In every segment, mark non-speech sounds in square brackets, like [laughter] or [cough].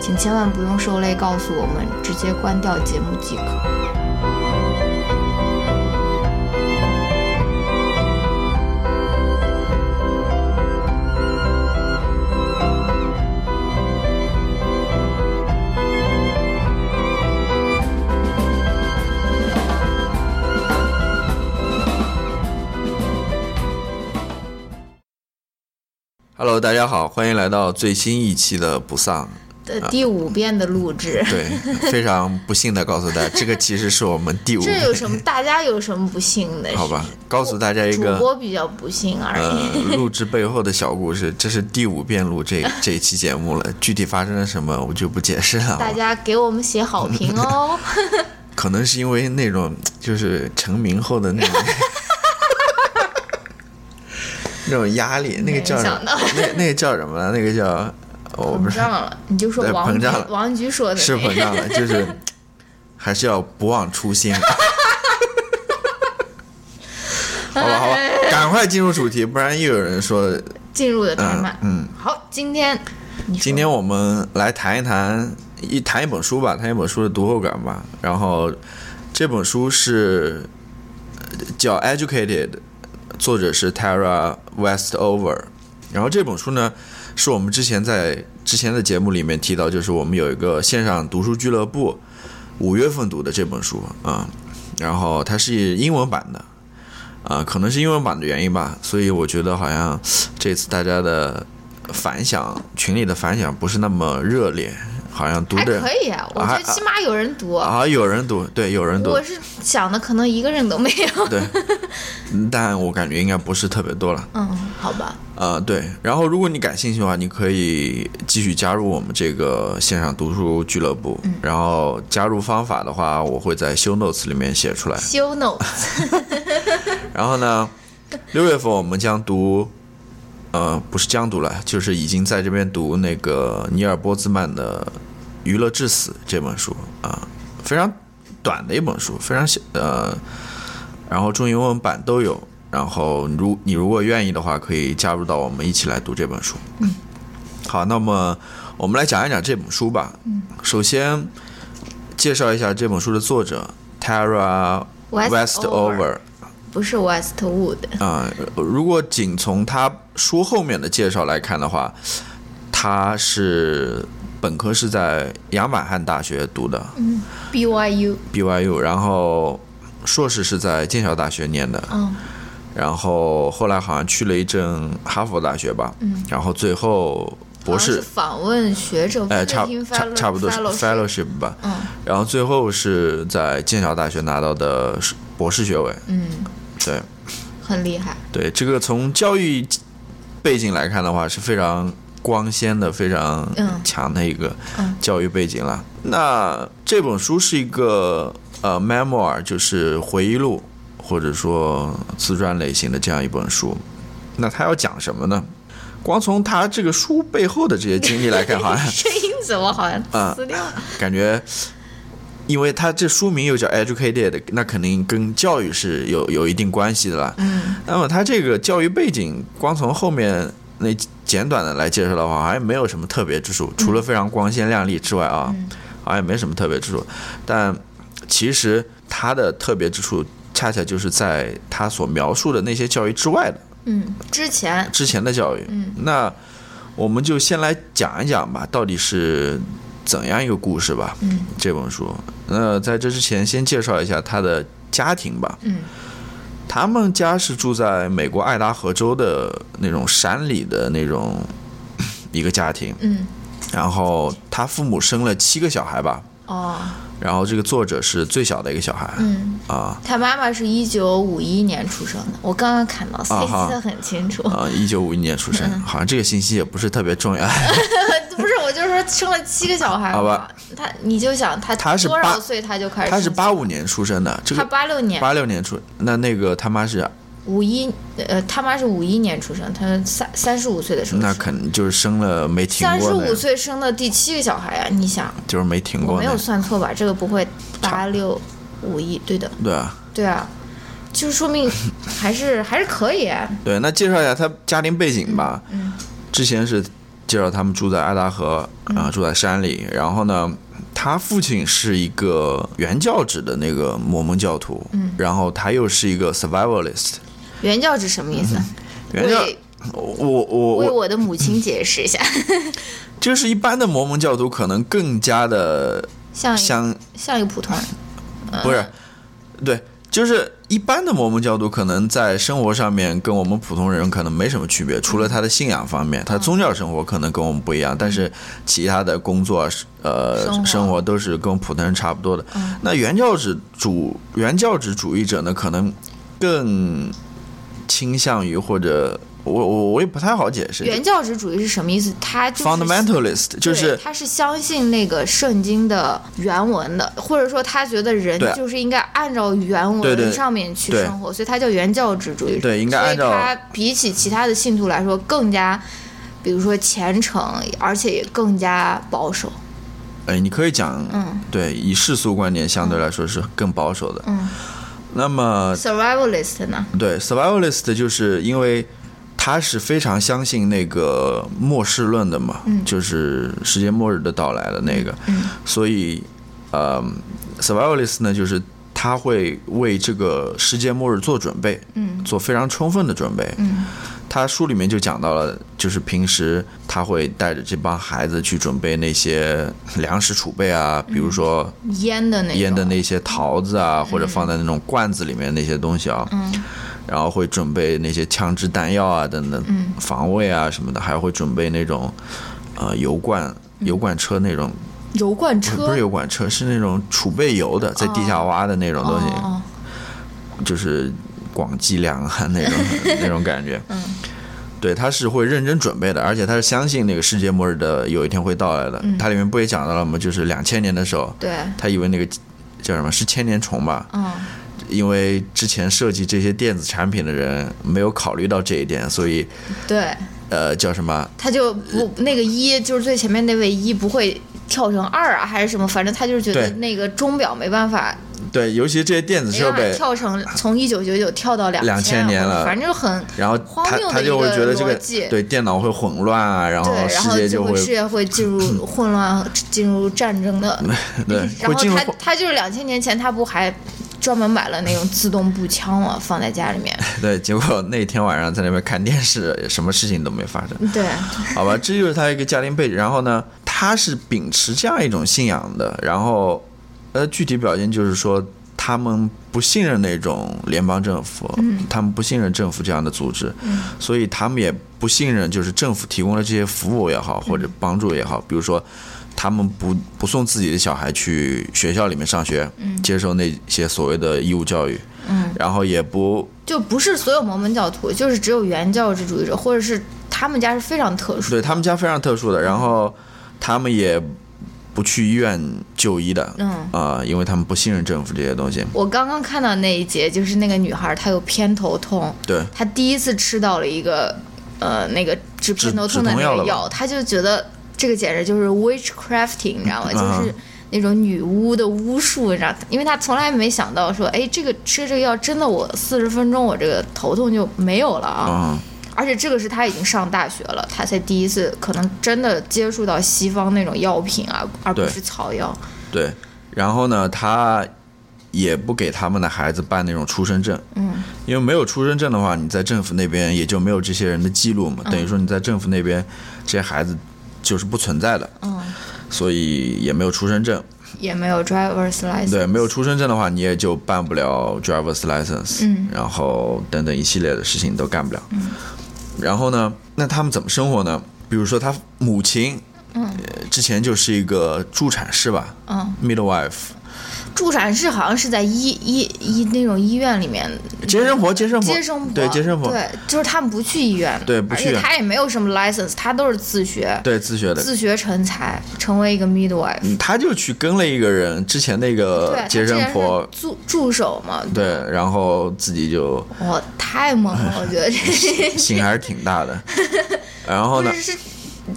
请千万不用受累告诉我们，直接关掉节目即可。Hello，大家好，欢迎来到最新一期的不丧的第五遍的录制。[laughs] 对，非常不幸的告诉大家，[laughs] 这个其实是我们第五。这有什么？大家有什么不幸的？好吧，告诉大家一个主播比较不幸而已。呃，录制背后的小故事，这是第五遍录这 [laughs] 这一期节目了。具体发生了什么，我就不解释了。大家给我们写好评哦。可能是因为那种就是成名后的那种。那种压力，那个叫什么？那那个叫什么？那个叫我不知道了。[laughs] 你就说膨胀了。王菊说的是膨胀了，就是 [laughs] 还是要不忘初心。[laughs] 好吧，好吧，赶快进入主题，不然又有人说进入的太慢。嗯，好，今天今天我们来谈一谈一谈一本书吧，谈一本书的读后感吧。然后这本书是叫《Educated》。作者是 Tara Westover，然后这本书呢，是我们之前在之前的节目里面提到，就是我们有一个线上读书俱乐部五月份读的这本书啊，然后它是英文版的啊，可能是英文版的原因吧，所以我觉得好像这次大家的反响群里的反响不是那么热烈。好像读的可以啊，我觉得起码有人读啊，有人读，对，有人读。我是想的，可能一个人都没有。对，但我感觉应该不是特别多了。嗯，好吧。呃，对，然后如果你感兴趣的话，你可以继续加入我们这个线上读书俱乐部。嗯。然后加入方法的话，我会在 show notes 里面写出来。show notes。[laughs] [laughs] 然后呢，六月份我们将读，呃，不是将读了，就是已经在这边读那个尼尔波兹曼的。《娱乐至死》这本书啊，非常短的一本书，非常小呃，然后中英文版都有。然后如你如果愿意的话，可以加入到我们一起来读这本书。嗯，好，那么我们来讲一讲这本书吧。嗯，首先介绍一下这本书的作者 Tara Westover，不是 Westwood 啊。如果仅从他书后面的介绍来看的话，他是。本科是在亚马汉大学读的，嗯，BYU BYU，然后硕士是在剑桥大学念的，嗯，然后后来好像去了一阵哈佛大学吧，嗯，然后最后博士访问学者，哎，差差差不多是 fellowship 吧，嗯，然后最后是在剑桥大学拿到的博士学位，嗯，对，很厉害，对这个从教育背景来看的话是非常。光鲜的非常强的一个教育背景了。那这本书是一个呃 memoir，就是回忆录或者说自传类型的这样一本书。那他要讲什么呢？光从他这个书背后的这些经历来看，好像 [laughs] 声音怎么好像撕掉了？感觉，因为他这书名又叫 educated，那肯定跟教育是有有一定关系的了。嗯。那么他这个教育背景，光从后面那。简短的来介绍的话，好像没有什么特别之处，除了非常光鲜亮丽之外啊，好像也没什么特别之处。但其实它的特别之处，恰恰就是在他所描述的那些教育之外的。嗯，之前之前的教育。嗯，那我们就先来讲一讲吧，到底是怎样一个故事吧？嗯，这本书。那在这之前，先介绍一下他的家庭吧。嗯，他们家是住在美国爱达荷州的那种山里的那种一个家庭。嗯，然后他父母生了七个小孩吧。哦，然后这个作者是最小的一个小孩。嗯，啊他妈妈是一九五一年出生的，我刚刚看到，所以记得很清楚。啊，一九五一年出生，好像这个信息也不是特别重要。[laughs] [laughs] 生了七个小孩好吧，他你就想他他是多少岁他就开始他是八五年出生的，这他八六年。八六年出，那那个他妈是五一呃他妈是五一年出生，他三三十五岁的时候那生。肯定就是生了没停三十五，岁生的第七个小孩呀、你想。就是没停过我没有，算错吧？这个不会八六五一对的，对啊，对啊，就是说明 [laughs] 还是还是可以啊。对。那介绍一下他家庭背景吧。嗯。之前是介绍他们住在爱达荷嗯啊、住在山里。然后呢，他父亲是一个原教旨的那个摩门教徒，嗯然后他又是一个 survivalist。原教旨什么意思？原教为我我我为我的母亲解释一下，[laughs] 就是一般的摩门教徒可能更加的像像像一个普通人，不是，对，就是一般的摩门教徒可能在生活上面跟我们普通人可能没什么区别，除了他的信仰方面，他宗教生活可能跟我们不一样，但是其他的工作呃生活。都是跟普通人差不多的。那原教旨主原教旨主义者呢，可能更倾向于或者我我我也不太好解释。原教旨主义是什么意思？他就是 fundamentalist 就是他是相信那个圣经的原文的，或者说他觉得人就是应该按照原文上面去生活，所以他叫原教旨主义者。对应该按照所以他比起其他的信徒来说更加，比如说虔诚，而且也更加保守。哎，你可以讲，嗯对，以世俗观点相对来说是更保守的。嗯那么，survivalist 呢？对，survivalist 就是因为他是非常相信那个末世论的嘛，就是世界末日的到来的那个，所以呃，survivalist 呢就是他会为这个世界末日做准备，嗯。做非常充分的准备。嗯。他书里面就讲到了，就是平时他会带着这帮孩子去准备那些粮食储备啊，比如说腌的那腌的那些桃子啊，或者放在那种罐子里面那些东西啊，嗯然后会准备那些枪支弹药啊等等，嗯。防卫啊什么的，还会准备那种呃油罐油罐车那种，油罐车？不是油罐车，是那种储备油的，在地下挖的那种东西，哦。就是广积粮啊那种 [laughs] 那种感觉。嗯。对，他是会认真准备的，而且他是相信那个世界末日的有一天会到来的。嗯。它里面不也讲到了吗？就是两千年的时候，对，他以为那个叫什么是千年虫吧？嗯因为之前设计这些电子产品的人没有考虑到这一点，所以对，呃叫什么？他就不那个一就是最前面那位一不会跳成二啊，还是什么？反正他就是觉得那个钟表没办法，对，尤其这些电子设备，跳成从一九九九跳到两2000年了反正就很然后荒他他就会觉得这个对电脑会混乱啊，然后世界就会会世界会进入混乱，进入战争的。[laughs] 对然后他他就是两千年前他不还专门买了那种自动步枪了，[laughs] 放在家里面。[laughs] 对，结果那天晚上在那边看电视，什么事情都没发生。对，[laughs] 好吧，这就是他一个家庭背景。然后呢，他是秉持这样一种信仰的。然后，呃，具体表现就是说，他们不信任那种联邦政府，他们不信任政府这样的组织，所以他们也不信任就是政府提供的这些服务也好，或者帮助也好，比如说。他们不不送自己的小孩去学校里面上学，接受那些所谓的义务教育，嗯，然后也不就不是所有摩门教徒，就是只有原教旨主义者，或者是他们家是非常特殊。对他们家非常特殊的，然后他们也不去医院就医的，嗯。啊、因为他们不信任政府这些东西。我刚刚看到那一节，就是那个女孩她有偏头痛，对。她第一次吃到了一个呃那个治偏头痛的那个药，她就觉得这个简直就是 witchcrafting，你知道吗？嗯就是那种女巫的巫术，你知道？因为他从来没想到说，哎，这个吃这个药真的我四十分钟我这个头痛就没有了啊！嗯，而且这个是他已经上大学了，他才第一次可能真的接触到西方那种药品啊，而不是草药。对。然后呢，他也不给他们的孩子办那种出生证，嗯因为没有出生证的话，你在政府那边也就没有这些人的记录嘛，等于说你在政府那边这些孩子就是不存在的。嗯所以也没有出生证。也没有 driver's license。对，没有出生证的话，你也就办不了 driver's license。嗯然后等等一系列的事情都干不了。嗯然后呢，那他们怎么生活呢？比如说他母亲，嗯呃，之前就是一个助产士吧嗯，，midwife，助产士好像是在医医医那种医院里面。接生婆，接生婆，接生婆，对接生婆，对，就是他们不去医院，对不去而且他也没有什么 license，他都是自学，对自学的。自学成才，成为一个 midwife。嗯他就去跟了一个人，之前那个接生婆，助助手嘛，对，然后自己就哇，太猛了，[laughs] 我觉得这心还是挺大的。[laughs] 然后呢不，是是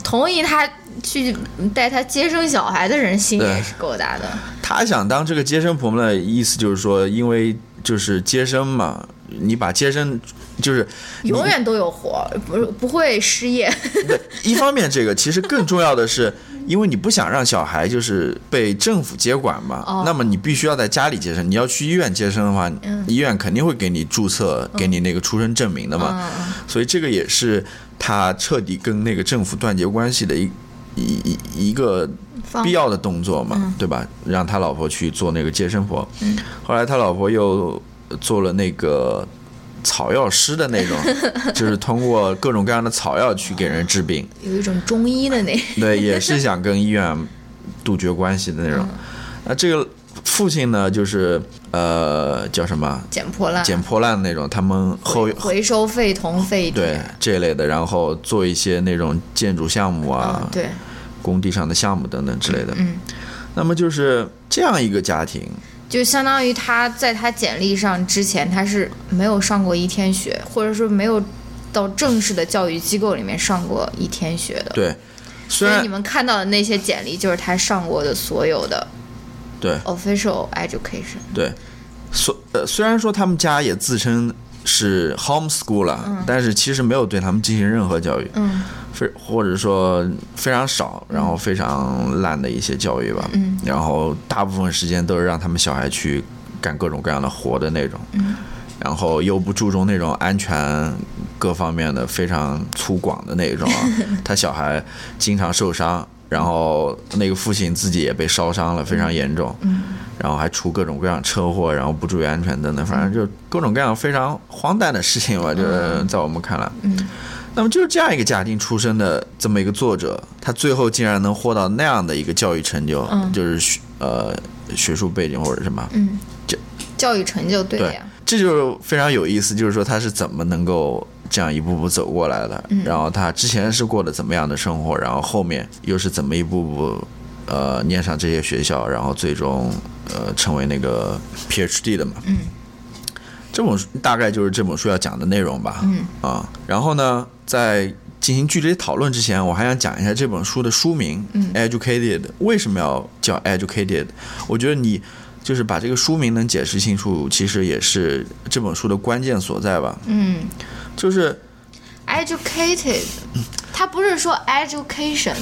同意他去带他接生小孩的人心也是够大的，他想当这个接生婆的意思就是说，因为就是接生嘛，你把接生就是永远都有活，不不会失业。一方面，这个其实更重要的是，因为你不想让小孩就是被政府接管嘛，哦那么你必须要在家里接生。你要去医院接生的话，嗯医院肯定会给你注册，给你那个出生证明的嘛。嗯所以这个也是他彻底跟那个政府断绝关系的一一一一个必要的动作嘛，嗯对吧？让他老婆去做那个接生婆，嗯后来他老婆又做了那个草药师的那种，[laughs] 就是通过各种各样的草药去给人治病。有一种中医的那，对，[laughs] 也是想跟医院杜绝关系的那种。那这个父亲呢，就是呃叫什么捡破烂，捡破烂那种，他们后回回收废铜废铁对，这类的，然后做一些那种建筑项目啊嗯，，对，工地上的项目等等之类的。嗯。那么就是这样一个家庭，就相当于他在他简历上之前，他是没有上过一天学，或者说没有到正式的教育机构里面上过一天学的。对，所以你们看到的那些简历，就是他上过的所有的对。official education。对，虽呃虽然说他们家也自称是 homeschool 了，但是其实没有对他们进行任何教育。嗯。非或者说非常少，然后非常烂的一些教育吧，嗯。然后大部分时间都是让他们小孩去干各种各样的活的那种，嗯。然后又不注重那种安全各方面的非常粗犷的那种啊，[laughs] 他小孩经常受伤，然后那个父亲自己也被烧伤了，非常严重，嗯。然后还出各种各样车祸，然后不注意安全等等，反正就各种各样非常荒诞的事情吧，就是在我们看来。嗯。那么就是这样一个家庭出身的这么一个作者，他最后竟然能获到那样的一个教育成就，嗯。就是学呃学术背景或者什么，嗯。就，教育成就对呀。，这就是非常有意思，就是说他是怎么能够这样一步步走过来的，嗯然后他之前是过的怎么样的生活，然后后面又是怎么一步步呃念上这些学校，然后最终呃成为那个 PhD 的嘛。嗯这本书大概就是这本书要讲的内容吧。嗯啊，然后呢，在进行具体讨论之前，我还想讲一下这本书的书名，嗯 Educated 为什么要叫 Educated？我觉得你就是把这个书名能解释清楚，其实也是这本书的关键所在吧。嗯就是，educated，他不是说 education，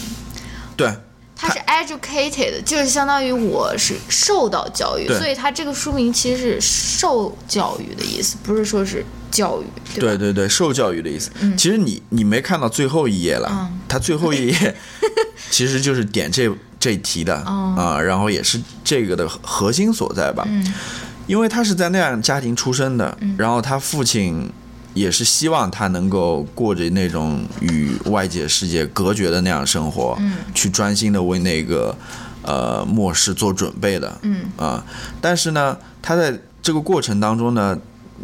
对它是 educated，就是相当于我是受到教育，所以它这个书名其实是受教育的意思，不是说是教育，对？对对对，受教育的意思。其实你你没看到最后一页了，嗯。它最后一页 [laughs] 其实就是点这这题的哦啊，然后也是这个的核心所在吧。嗯。因为他是在那样家庭出生的，然后他父亲也是希望他能够过着那种与外界世界隔绝的那样生活，嗯。去专心的为那个呃末世做准备的，嗯。啊、但是呢，他在这个过程当中呢，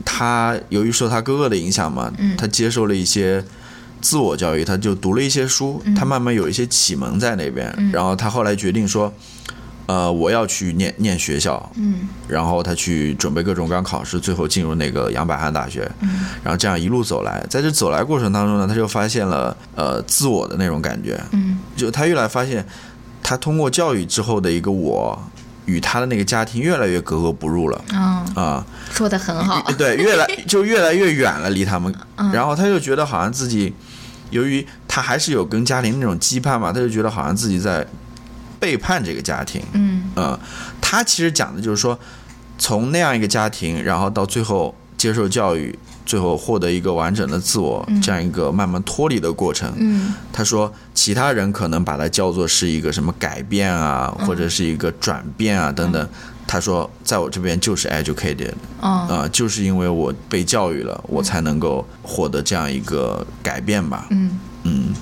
他由于受他哥哥的影响嘛，嗯。他接受了一些。自我教育，他就读了一些书，嗯。他慢慢有一些启蒙在那边，然后他后来决定说，呃，我要去念念学校，嗯。然后他去准备各种各样考试，最后进入那个杨百翰大学，嗯。然后这样一路走来，在这走来过程当中呢，他就发现了呃自我的那种感觉，嗯。就他越来发现，他通过教育之后的一个我，与他的那个家庭越来越格格不入了嗯，啊、说的很好，对，[laughs] 越来 [laughs] 就越来越远了离他们，嗯。然后他就觉得好像自己，由于他还是有跟家庭那种羁绊嘛，他就觉得好像自己在背叛这个家庭，嗯。嗯，他其实讲的就是说，从那样一个家庭，然后到最后接受教育，最后获得一个完整的自我，这样一个慢慢脱离的过程。嗯。他说，其他人可能把它叫做是一个什么改变啊，或者是一个转变啊等等。他说，在我这边就是 educated，嗯啊、就是因为我被教育了，我才能够获得这样一个改变吧。嗯。嗯，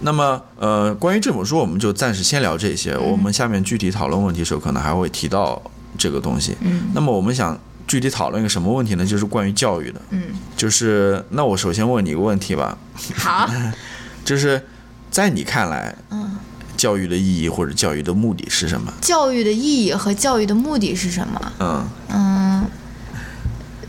那么呃，关于这本书，我们就暂时先聊这些。我们下面具体讨论问题的时候，可能还会提到这个东西。嗯那么我们想具体讨论一个什么问题呢？就是关于教育的。嗯，就是那我首先问你一个问题吧，好，[laughs] 就是在你看来，嗯，教育的意义或者教育的目的是什么？教育的意义和教育的目的是什么？嗯嗯，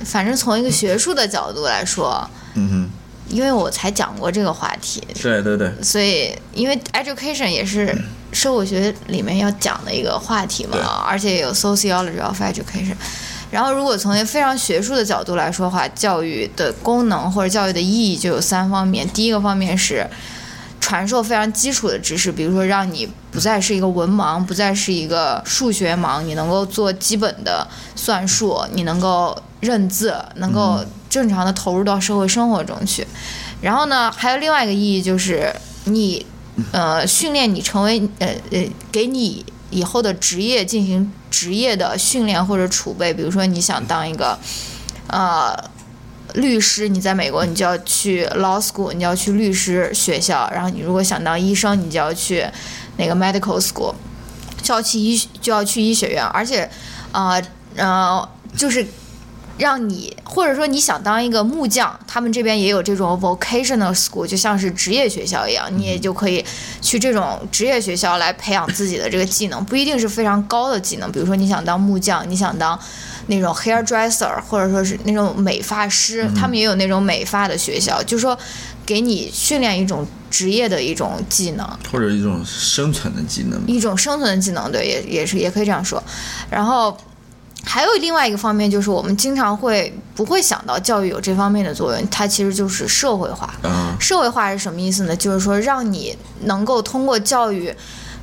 反正从一个学术的角度来说，嗯因为我才讲过这个话题，对对对，所以因为 education 也是社会学里面要讲的一个话题嘛，而且有 sociology of education。然后，如果从一个非常学术的角度来说的话，教育的功能或者教育的意义就有三方面。第一个方面是传授非常基础的知识，比如说让你不再是一个文盲，不再是一个数学盲，你能够做基本的算术，你能够认字，能够正常的投入到社会生活中去。然后呢，还有另外一个意义就是你，呃，训练你成为呃呃，给你以后的职业进行职业的训练或者储备。比如说，你想当一个，呃。律师，你在美国，你就要去 law school，你就要去律师学校。然后你如果想当医生，你就要去那个 medical school，就要去医就要去医学院。而且，呃呃，就是让你或者说你想当一个木匠，他们这边也有这种 vocational school，就像是职业学校一样，你也就可以去这种职业学校来培养自己的这个技能，不一定是非常高的技能。比如说你想当木匠，你想当那种 hairdresser，或者说是那种美发师，他们也有那种美发的学校，就是说给你训练一种职业的一种技能。或者一种生存的技能。一种生存的技能，对，也也是也可以这样说。然后还有另外一个方面，就是我们经常会不会想到教育有这方面的作用，它其实就是社会化。嗯社会化是什么意思呢？就是说让你能够通过教育。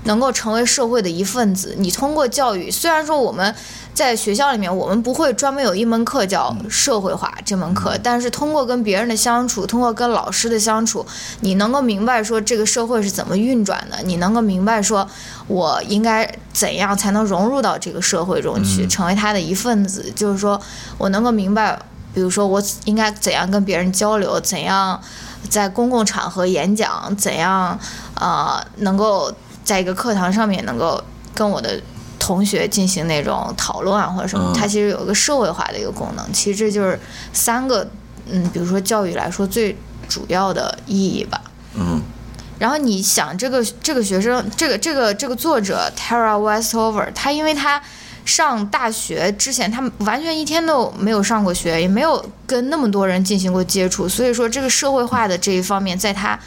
能够成为社会的一份子，你通过教育，虽然说我们在学校里面，我们不会专门有一门课叫社会化这门课，但是通过跟别人的相处，通过跟老师的相处，你能够明白说这个社会是怎么运转的，你能够明白说我应该怎样才能融入到这个社会中去，成为他的一份子。就是说我能够明白，比如说我应该怎样跟别人交流，怎样在公共场合演讲，怎样呃能够在一个课堂上面能够跟我的同学进行那种讨论啊或者什么，嗯它其实有一个社会化的一个功能。其实这就是三个嗯，比如说教育来说最主要的意义吧。嗯然后你想，这个这个学生，这个这个这个作者 Tara Westover，他因为他上大学之前，他完全一天都没有上过学，也没有跟那么多人进行过接触，所以说这个社会化的这一方面，在他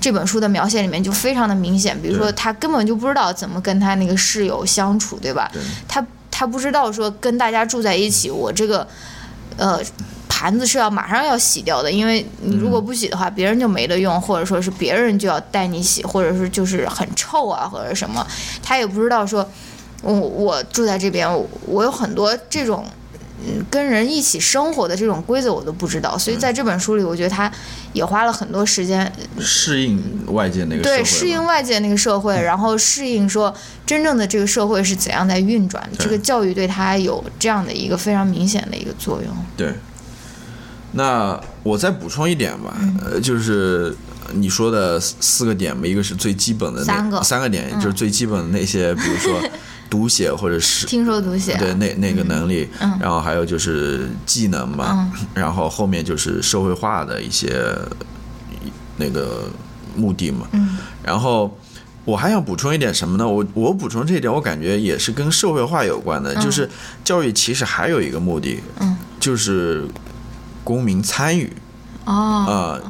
这本书的描写里面就非常的明显。比如说，他根本就不知道怎么跟他那个室友相处，对吧？对他他不知道说跟大家住在一起，我这个呃盘子是要马上要洗掉的，因为你如果不洗的话，别人就没得用，或者说是别人就要带你洗，或者是就是很臭啊，或者什么，他也不知道说，我我住在这边，我我有很多这种。嗯，跟人一起生活的这种规则我都不知道，所以在这本书里，我觉得他也花了很多时间适应外界那个社会对，适应外界那个社会，然后适应说真正的这个社会是怎样在运转，对。这个教育对他有这样的一个非常明显的一个作用。对，那我再补充一点吧，嗯。呃，就是你说的四四个点嘛，一个是最基本的那三个。嗯三个点，就是最基本的那些，比如说读写或者是听说读写，对那那个能力，嗯。然后还有就是技能嘛，然后后面就是社会化的一些那个目的嘛，嗯。然后。我还想补充一点什么呢？我我补充这一点，我感觉也是跟社会化有关的，就是教育其实还有一个目的，嗯。就是公民参与。哦，啊、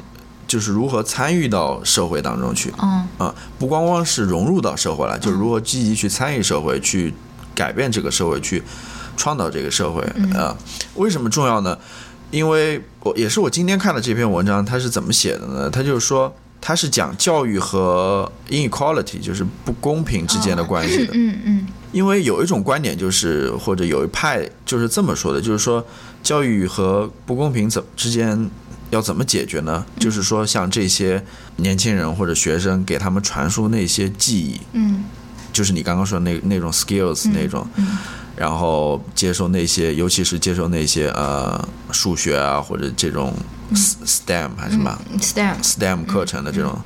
就是如何参与到社会当中去啊、嗯不光光是融入到社会来，就是如何积极去参与社会，去改变这个社会，去创造这个社会啊、为什么重要呢？因为我也是我今天看的这篇文章，它是怎么写的呢？它就是说，它是讲教育和 inequality，就是不公平之间的关系的。嗯嗯因为有一种观点就是，或者有一派就是这么说的，就是说教育和不公平怎之间要怎么解决呢？就是说像这些年轻人或者学生给他们传输那些记忆，嗯。就是你刚刚说的那那种 skills 那种，嗯。然后接受那些，尤其是接受那些呃数学啊或者这种 STEM 还是什么、嗯，STEM，STEM 课程的这种、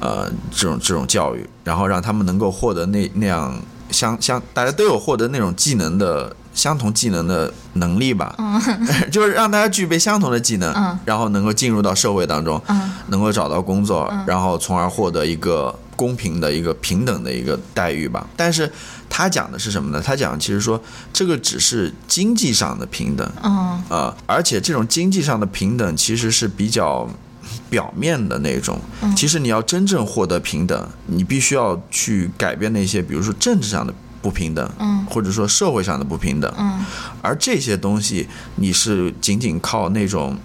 呃这种这种教育，然后让他们能够获得那那样相相大家都有获得那种技能的相同技能的能力吧，[laughs] 就是让大家具备相同的技能，嗯。然后能够进入到社会当中，嗯。能够找到工作，然后从而获得一个公平的一个平等的一个待遇吧。但是他讲的是什么呢？他讲其实说这个只是经济上的平等，嗯。呃，而且这种经济上的平等其实是比较表面的那种。其实你要真正获得平等，你必须要去改变那些，比如说政治上的不平等，嗯或者说社会上的不平等。嗯而这些东西，你是仅仅靠那种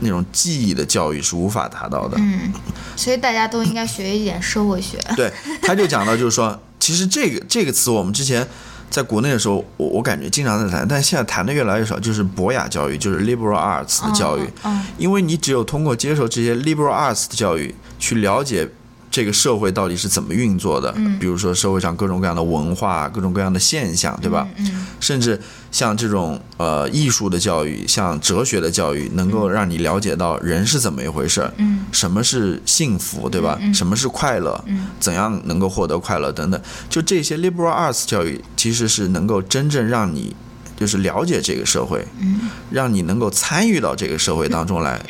那种记忆的教育是无法达到的。嗯，所以大家都应该学一点社会学。对，他就讲到就是说，[laughs] 其实这个这个词我们之前在国内的时候，我我感觉经常在谈，但现在谈的越来越少，就是博雅教育，就是 liberal arts 的教育。嗯因为你只有通过接受这些 liberal arts 的教育，去了解这个社会到底是怎么运作的，比如说社会上各种各样的文化、各种各样的现象，对吧？嗯甚至像这种呃艺术的教育、像哲学的教育，能够让你了解到人是怎么一回事儿，嗯。什么是幸福，对吧？什么是快乐？怎样能够获得快乐等等，就这些 liberal arts 教育其实是能够真正让你就是了解这个社会，嗯。让你能够参与到这个社会当中来，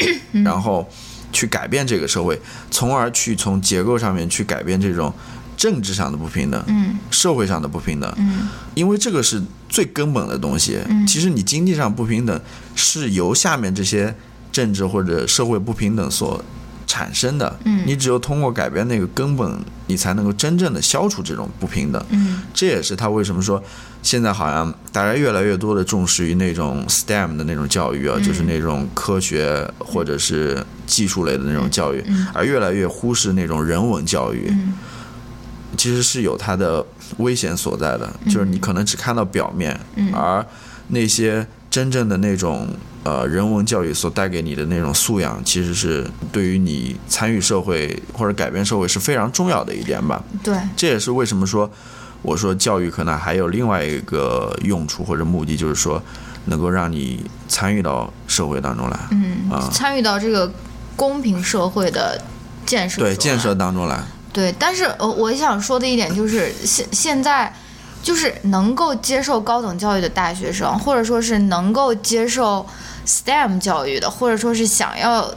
然后去改变这个社会，从而去从结构上面去改变这种政治上的不平等、嗯社会上的不平等，嗯因为这个是最根本的东西。其实你经济上不平等是由下面这些政治或者社会不平等所产生的。嗯你只有通过改变那个根本，你才能够真正的消除这种不平等。嗯。这也是他为什么说现在好像大家越来越多的重视于那种 STEM 的那种教育啊，就是那种科学或者是技术类的那种教育，而越来越忽视那种人文教育。嗯。其实是有它的危险所在的，就是你可能只看到表面，而那些真正的那种呃人文教育所带给你的那种素养，其实是对于你参与社会或者改变社会是非常重要的一点吧。对，这也是为什么说我说教育可能还有另外一个用处或者目的，就是说能够让你参与到社会当中来，嗯啊参与到这个公平社会的建设对建设当中来。对，但是呃，我想说的一点就是，现现在就是能够接受高等教育的大学生，或者说是能够接受 STEM 教育的，或者说是想要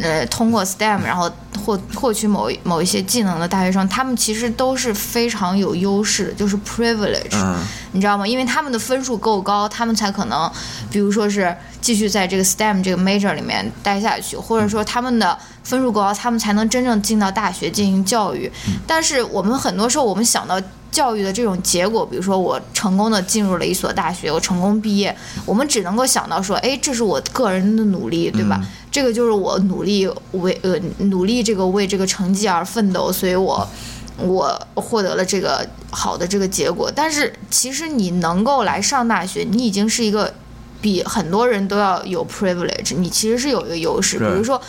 呃通过 STEM 然后获获取某一某一些技能的大学生，他们其实都是非常有优势的，就是 privilege。嗯，你知道吗？因为他们的分数够高，他们才可能，比如说是继续在这个 STEM 这个 major 里面待下去，或者说他们的分数够高，他们才能真正进到大学进行教育。但是我们很多时候，我们想到教育的这种结果，比如说我成功的进入了一所大学，我成功毕业，我们只能够想到说，哎，这是我个人的努力，对吧？这个就是我努力为呃努力这个为这个成绩而奋斗，所以我。我获得了这个好的这个结果，但是其实你能够来上大学，你已经是一个比很多人都要有 privilege，你其实是有一个优势。比如说，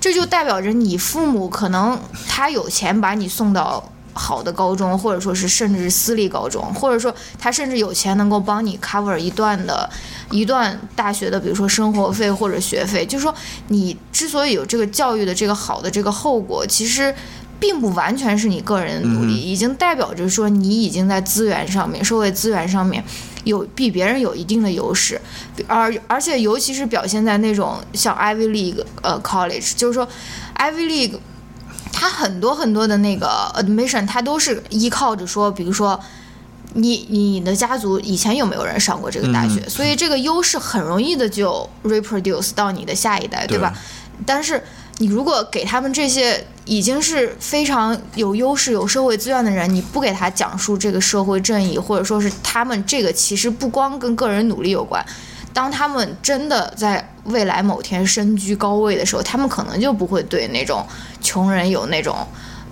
这就代表着你父母可能他有钱把你送到好的高中，或者说是甚至是私立高中，或者说他甚至有钱能够帮你 cover 一段的一段大学的，比如说生活费或者学费。就是说，你之所以有这个教育的这个好的这个后果，其实。并不完全是你个人的努力，已经代表着说你已经在资源上面、社会资源上面有比别人有一定的优势，而而且尤其是表现在那种像 Ivy League 呃 college，就是说 Ivy League 它很多很多的那个 admission，他都是依靠着说，比如说。你你的家族以前有没有人上过这个大学？所以这个优势很容易的就 reproduce 到你的下一代，对吧？但是你如果给他们这些已经是非常有优势、有社会资源的人，你不给他讲述这个社会正义，或者说是他们这个其实不光跟个人努力有关，当他们真的在未来某天身居高位的时候，他们可能就不会对那种穷人有那种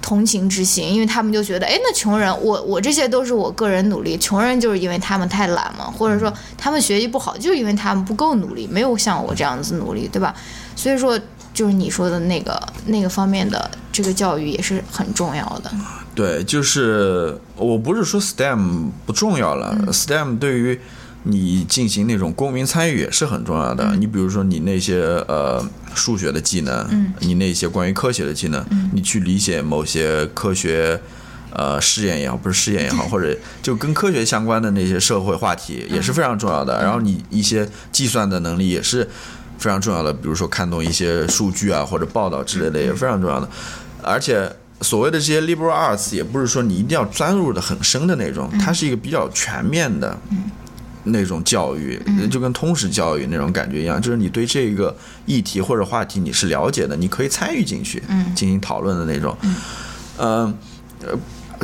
同情之心，因为他们就觉得，哎，那穷人，我我这些都是我个人努力，穷人就是因为他们太懒嘛，或者说他们学习不好，就是因为他们不够努力，没有像我这样子努力，对吧？所以说，就是你说的那个那个方面的这个教育也是很重要的。对，就是我不是说 STEM 不重要了、s t e m 对于你进行那种公民参与也是很重要的。你比如说你那些呃数学的技能，你那些关于科学的技能，你去理解某些科学。呃，试验也好，不是试验也好，或者就跟科学相关的那些社会话题也是非常重要的。然后你一些计算的能力也是非常重要的，比如说看懂一些数据啊或者报道之类的也非常重要的。而且所谓的这些 liberal arts 也不是说你一定要钻入的很深的那种，它是一个比较全面的那种教育，就跟通识教育那种感觉一样，就是你对这个议题或者话题你是了解的，你可以参与进去进行讨论的那种。嗯，呃。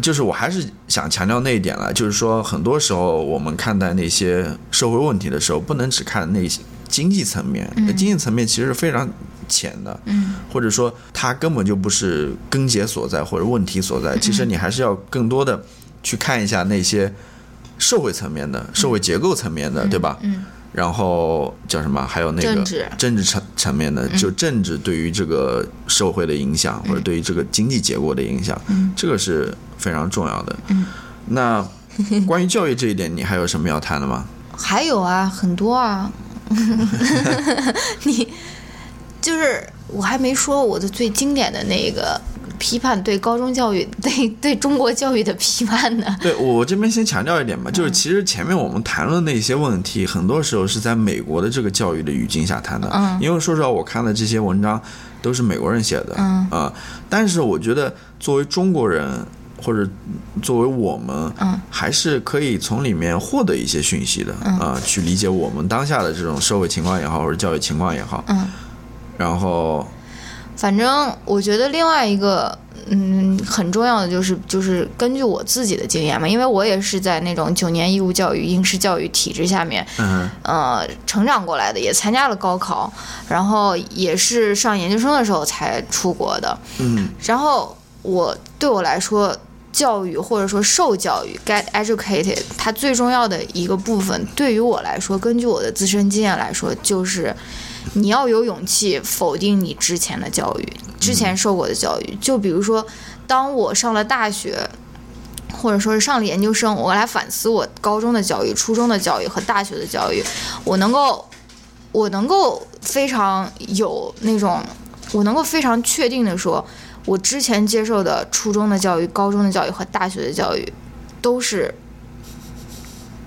就是我还是想强调那一点了，就是说很多时候我们看待那些社会问题的时候，不能只看那些经济层面，经济层面其实是非常浅的，嗯，或者说它根本就不是根结所在或者问题所在。其实你还是要更多的去看一下那些社会层面的、社会结构层面的，对吧？嗯。然后叫什么？还有那个政治层层面的，就政治对于这个社会的影响，或者对于这个经济结构的影响，这个是非常重要的。嗯那关于教育这一点，你还有什么要谈的吗？[laughs] 还有啊，很多啊。[laughs] [laughs] 你就是我还没说我的最经典的那个。批判对高中教育、[laughs] 对对中国教育的批判呢？[laughs] 对我这边先强调一点吧，就是其实前面我们谈论的一些问题，很多时候是在美国的这个教育的语境下谈的。嗯，因为说实话，我看的这些文章都是美国人写的。嗯啊，但是我觉得作为中国人或者作为我们，嗯，还是可以从里面获得一些讯息的。啊，去理解我们当下的这种社会情况也好，或者教育情况也好。嗯，然后。反正我觉得另外一个，嗯，很重要的就是，就是根据我自己的经验嘛，因为我也是在那种九年义务教育、应试教育体制下面，嗯，呃，成长过来的，也参加了高考，然后也是上研究生的时候才出国的，嗯，然后我对我来说，教育或者说受教育 （get educated），它最重要的一个部分，对于我来说，根据我的自身经验来说，就是。你要有勇气否定你之前的教育，之前受过的教育。就比如说，当我上了大学，或者说是上了研究生，我来反思我高中的教育、初中的教育和大学的教育，我能够，我能够非常有那种，我能够非常确定的说，我之前接受的初中的教育、高中的教育和大学的教育，都是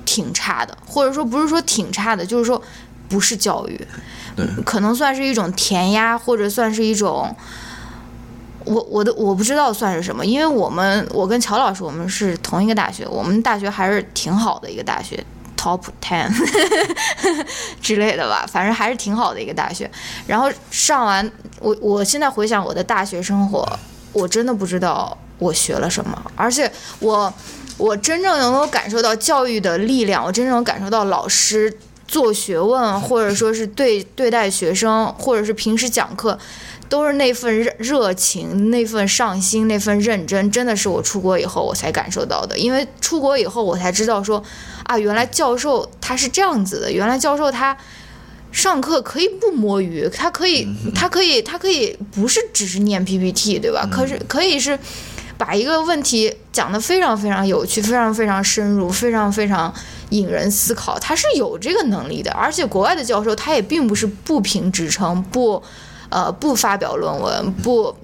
挺差的，或者说不是说挺差的，就是说不是教育。可能算是一种填鸭，或者算是一种，我我的我不知道算是什么，因为我们我跟乔老师我们是同一个大学，我们大学还是挺好的一个大学，top ten [laughs] 之类的吧，反正还是挺好的一个大学。然后上完我我现在回想我的大学生活，我真的不知道我学了什么，而且我我真正能够感受到教育的力量，我真正能感受到老师。做学问，或者说是对对待学生，或者是平时讲课，都是那份热热情、那份上心、那份认真，真的是我出国以后我才感受到的。因为出国以后，我才知道说，啊，原来教授他是这样子的，原来教授他上课可以不摸鱼，他可以，他可以，他可以不是只是念 PPT，对吧？可是可以是。把一个问题讲得非常非常有趣，非常非常深入，非常非常引人思考，他是有这个能力的。而且国外的教授他也并不是不评职称，不，呃，不发表论文，不，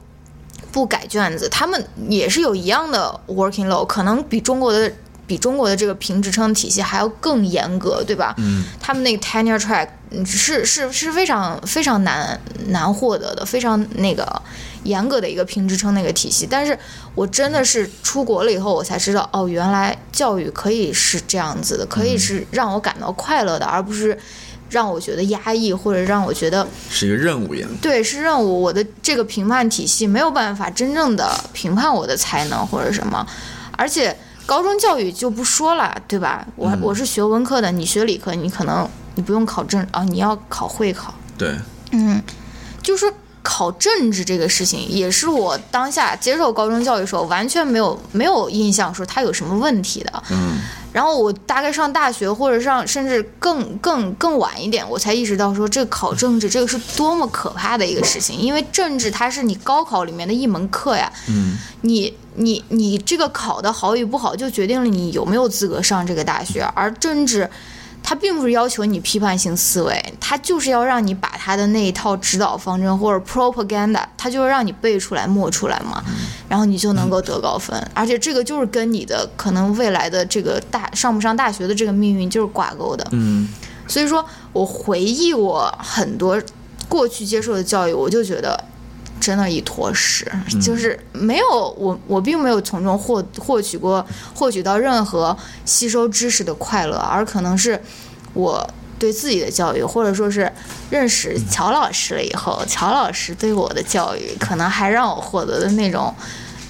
不改卷子，他们也是有一样的 working load，可能比中国的比中国的这个评职称体系还要更严格，对吧？嗯，他们那个 tenure track 是是是非常非常难难获得的，非常那个。严格的一个评职称那个体系，但是我真的是出国了以后，我才知道哦，原来教育可以是这样子的，可以是让我感到快乐的，而不是让我觉得压抑或者让我觉得是一个任务一样。对，是任务。我的这个评判体系没有办法真正的评判我的才能或者什么，而且高中教育就不说了，对吧？我我是学文科的，你学理科，你可能你不用考证啊，你要考会考。对，嗯，就是。考政治这个事情，也是我当下接受高中教育时候完全没有没有印象说它有什么问题的。嗯然后我大概上大学或者上甚至更更更晚一点，我才意识到说这考政治这个是多么可怕的一个事情，因为政治它是你高考里面的一门课呀。嗯你你你这个考的好与不好，就决定了你有没有资格上这个大学。而政治，它并不是要求你批判性思维，他就是要让你把他的那一套指导方针或者 propaganda，他就是让你背出来、默出来嘛，然后你就能够得高分。而且这个就是跟你的可能未来的这个大上不上大学的这个命运就是挂钩的。嗯所以说我回忆我很多过去接受的教育，我就觉得真的一坨屎，就是没有我我并没有从中获获取过获取到任何吸收知识的快乐，而可能是我对自己的教育，或者说是认识乔老师了以后，乔老师对我的教育，可能还让我获得的那种。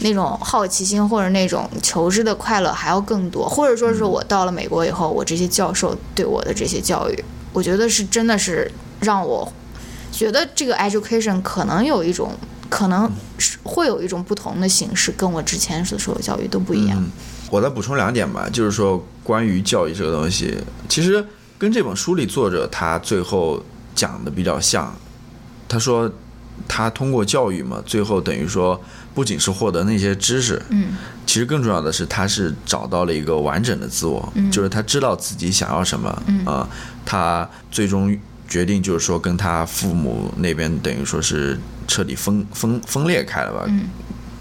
那种好奇心或者那种求知的快乐还要更多，或者说是我到了美国以后，我这些教授对我的这些教育，我觉得是真的是让我觉得这个 education 可能有一种，可能是会有一种不同的形式，跟我之前所受的教育都不一样。嗯，我再补充两点吧，就是说关于教育这个东西，其实跟这本书里作者他最后讲的比较像。他说他通过教育嘛，最后等于说不仅是获得那些知识，嗯其实更重要的是他是找到了一个完整的自我，嗯就是他知道自己想要什么啊、嗯他最终决定就是说跟他父母那边等于说是彻底分分分裂开了吧，嗯。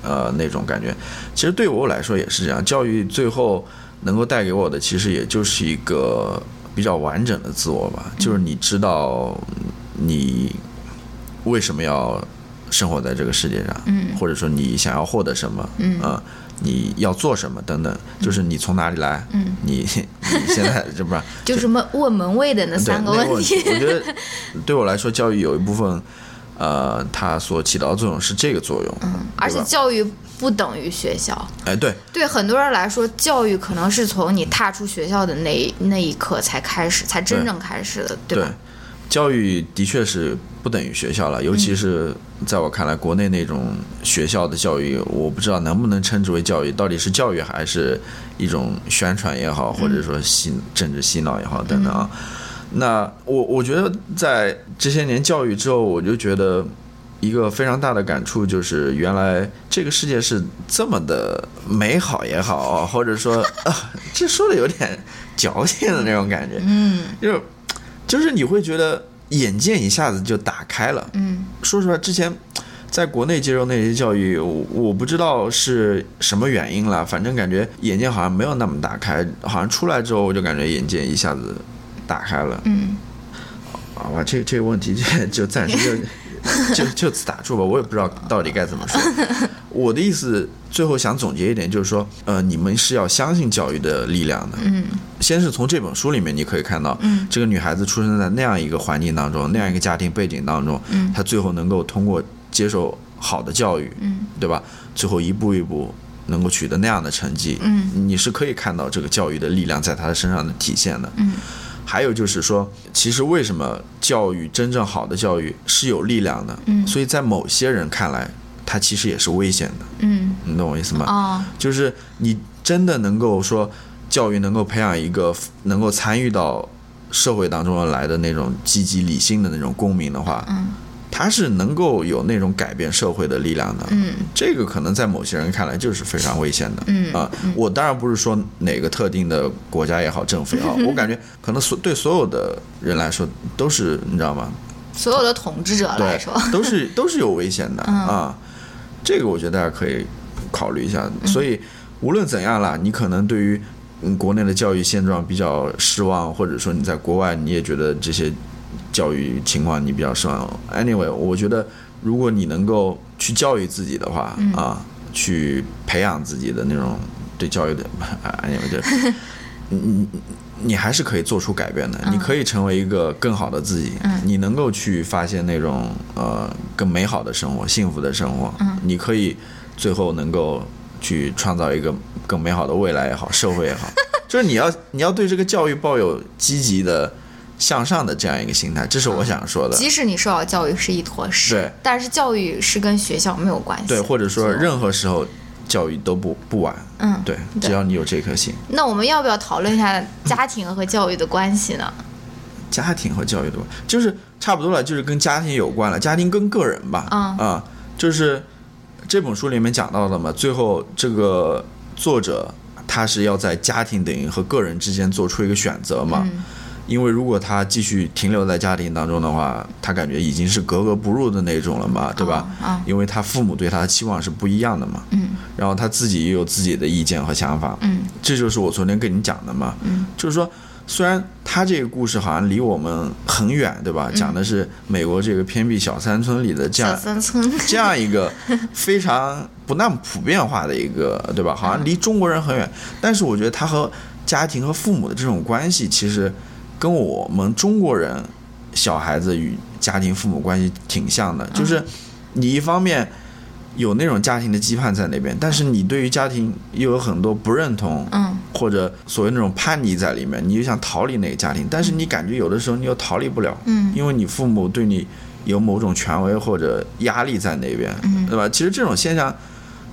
呃那种感觉。其实对我来说也是这样，教育最后能够带给我的，其实也就是一个比较完整的自我吧，就是你知道你为什么要生活在这个世界上，嗯。或者说你想要获得什么，嗯。啊你要做什么等等，就是你从哪里来，嗯，你 [laughs] 你现在这不是？[laughs] 就什么问门卫的那三个问题。我觉得对我来说，教育有一部分，呃，它所起到的作用是这个作用，嗯，而且教育不等于学校。哎，对，对很多人来说，教育可能是从你踏出学校的那那一刻才开始，才真正开始的，对吧？，教育的确是不等于学校了，尤其是在我看来，国内那种学校的教育，我不知道能不能称之为教育，到底是教育还是一种宣传也好，或者说洗政治洗脑也好等等啊。那我我觉得在这些年教育之后，我就觉得一个非常大的感触就是，原来这个世界是这么的美好也好，或者说 [laughs] 啊，这说的有点矫情的那种感觉，嗯。就是就是你会觉得眼界一下子就打开了。嗯说实话，之前在国内接受那些教育，我我不知道是什么原因了，反正感觉眼界好像没有那么打开，好像出来之后我就感觉眼界一下子打开了。嗯好吧，这这个问题就就暂时就 [laughs] 就就此打住吧，我也不知道到底该怎么说。我的意思，最后想总结一点，就是说，呃，你们是要相信教育的力量的。嗯先是从这本书里面，你可以看到，嗯这个女孩子出生在那样一个环境当中，那样一个家庭背景当中，嗯她最后能够通过接受好的教育，嗯对吧？最后一步一步能够取得那样的成绩，嗯你是可以看到这个教育的力量在她的身上的体现的。嗯还有就是说，其实为什么教育真正好的教育是有力量的？嗯所以在某些人看来，它其实也是危险的，嗯你懂我意思吗？哦就是你真的能够说，教育能够培养一个能够参与到社会当中来的那种积极理性的那种公民的话，嗯他是能够有那种改变社会的力量的。嗯这个可能在某些人看来就是非常危险的。嗯啊，我当然不是说哪个特定的国家也好，政府也好，[laughs] 我感觉可能所对所有的人来说都是，你知道吗？所有的统治者来说，，[laughs] 都是都是有危险的、嗯啊。这个我觉得大家可以考虑一下。所以无论怎样啦，你可能对于嗯国内的教育现状比较失望，或者说你在国外你也觉得这些教育情况你比较失望。Anyway，我觉得如果你能够去教育自己的话、嗯。啊，去培养自己的那种对教育的 [laughs] Anyway 就。[laughs] 你你你还是可以做出改变的，嗯。你可以成为一个更好的自己，嗯。你能够去发现那种呃更美好的生活、幸福的生活，嗯。你可以最后能够去创造一个更美好的未来也好，社会也好，[laughs] 就是你要你要对这个教育抱有积极的向上的这样一个心态，这是我想说的。即使你受到教育是一坨屎，对，但是教育是跟学校没有关系，对，或者说任何时候教育都不不晚，嗯，对，只要你有这颗心。那我们要不要讨论一下家庭和教育的关系呢？家庭和教育的关，就是差不多了，就是跟家庭有关了，家庭跟个人吧，嗯。啊，就是这本书里面讲到的嘛，最后这个作者他是要在家庭等于和个人之间做出一个选择嘛，嗯因为如果他继续停留在家庭当中的话，他感觉已经是格格不入的那种了嘛，对吧？啊、因为他父母对他的期望是不一样的嘛，嗯。然后他自己也有自己的意见和想法，嗯。这就是我昨天跟你讲的嘛，嗯。就是说，虽然他这个故事好像离我们很远，对吧？讲的是美国这个偏僻小山村里的这小样山村，[laughs] 这样一个非常不那么普遍化的一个，对吧？好像离中国人很远，但是我觉得他和家庭和父母的这种关系，其实跟我们中国人小孩子与家庭父母关系挺像的，就是你一方面。有那种家庭的羁绊在那边，但是你对于家庭又有很多不认同，嗯或者所谓那种叛逆在里面，你就想逃离那个家庭，但是你感觉有的时候你又逃离不了，嗯因为你父母对你有某种权威或者压力在那边，嗯对吧？其实这种现象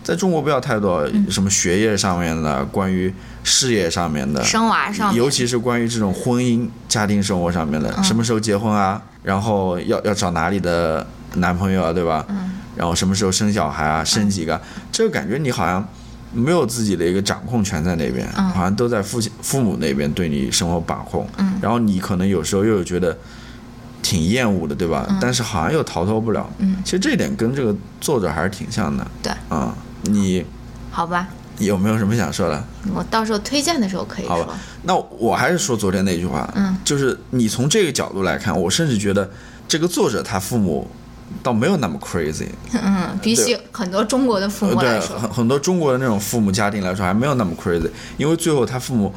在中国不要太多，嗯什么学业上面的，关于事业上面的，生娃上面，尤其是关于这种婚姻、家庭生活上面的，嗯什么时候结婚啊？然后要要找哪里的男朋友啊，对吧？嗯然后什么时候生小孩啊？生几个？这个感觉你好像没有自己的一个掌控权在那边，嗯好像都在父亲父母那边对你生活把控。嗯然后你可能有时候又有觉得挺厌恶的，对吧？但是好像又逃脱不了。嗯其实这一点跟这个作者还是挺像的。对啊、你好吧，有没有什么想说的？我到时候推荐的时候可以说。好吧，那我还是说昨天那句话，嗯，就是你从这个角度来看，我甚至觉得这个作者他父母倒没有那么 crazy，嗯，比起很多中国的父母来对，说，很很多中国的那种父母家庭来说还没有那么 crazy，因为最后他父母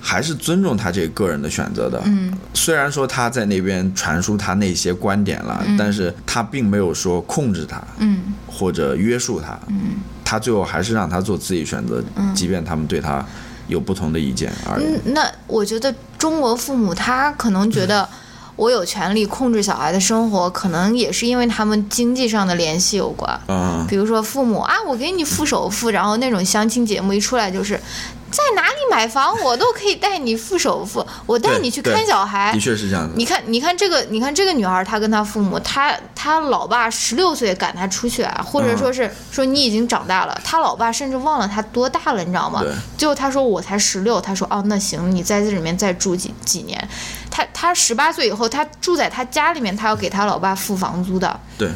还是尊重他这个个人的选择的。嗯虽然说他在那边传输他那些观点了，但是他并没有说控制他嗯或者约束他，嗯他最后还是让他做自己选择，即便他们对他有不同的意见而已。嗯，那我觉得中国父母他可能觉得 [laughs] 我有权利控制小孩的生活，可能也是因为他们经济上的联系有关。嗯，比如说父母啊，我给你付首付，然后那种相亲节目一出来就是。在哪里买房，我都可以带你付首付，我带你去看小孩的。确是这样的。你看，你看这个，你看这个女孩，她跟她父母，她她老爸十六岁赶她出去啊，或者说是、说你已经长大了，她老爸甚至忘了她多大了，你知道吗对？最后她说我才十六，她说哦那行，你在这里面再住几几年。她她十八岁以后，她住在她家里面，她要给她老爸付房租的，对，